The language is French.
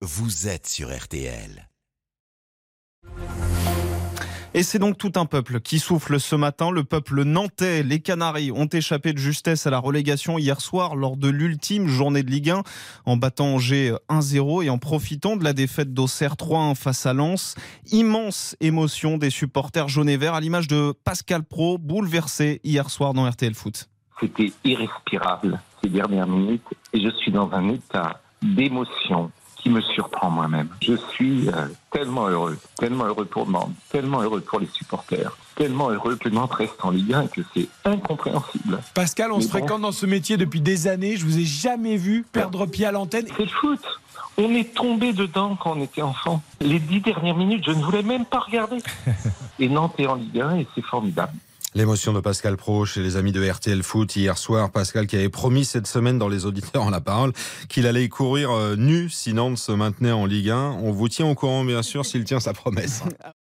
vous êtes sur RTL. Et c'est donc tout un peuple qui souffle ce matin. Le peuple nantais, les Canaries ont échappé de justesse à la relégation hier soir lors de l'ultime journée de Ligue 1 en battant Angers 1-0 et en profitant de la défaite d'Auxerre 3-1 face à Lens. Immense émotion des supporters jaunes et verts à l'image de Pascal Pro, bouleversé hier soir dans RTL Foot. C'était irrespirable ces dernières minutes et je suis dans un état d'émotion qui me surprend moi-même. Je suis euh, tellement heureux, tellement heureux pour Nantes, tellement heureux pour les supporters, tellement heureux que Nantes reste en Ligue 1 et que c'est incompréhensible. Pascal, on se fréquente dans ce métier depuis des années. Je vous ai jamais vu perdre pied à l'antenne. C'est le foot. On est tombé dedans quand on était enfant. Les dix dernières minutes, je ne voulais même pas regarder. Et Nantes est en Ligue 1 et c'est formidable. L'émotion de Pascal Pro chez les amis de RTL Foot hier soir. Pascal qui avait promis cette semaine dans les auditeurs en la parole qu'il allait courir euh, nu si Nantes se maintenait en Ligue 1. On vous tient au courant bien sûr s'il tient sa promesse.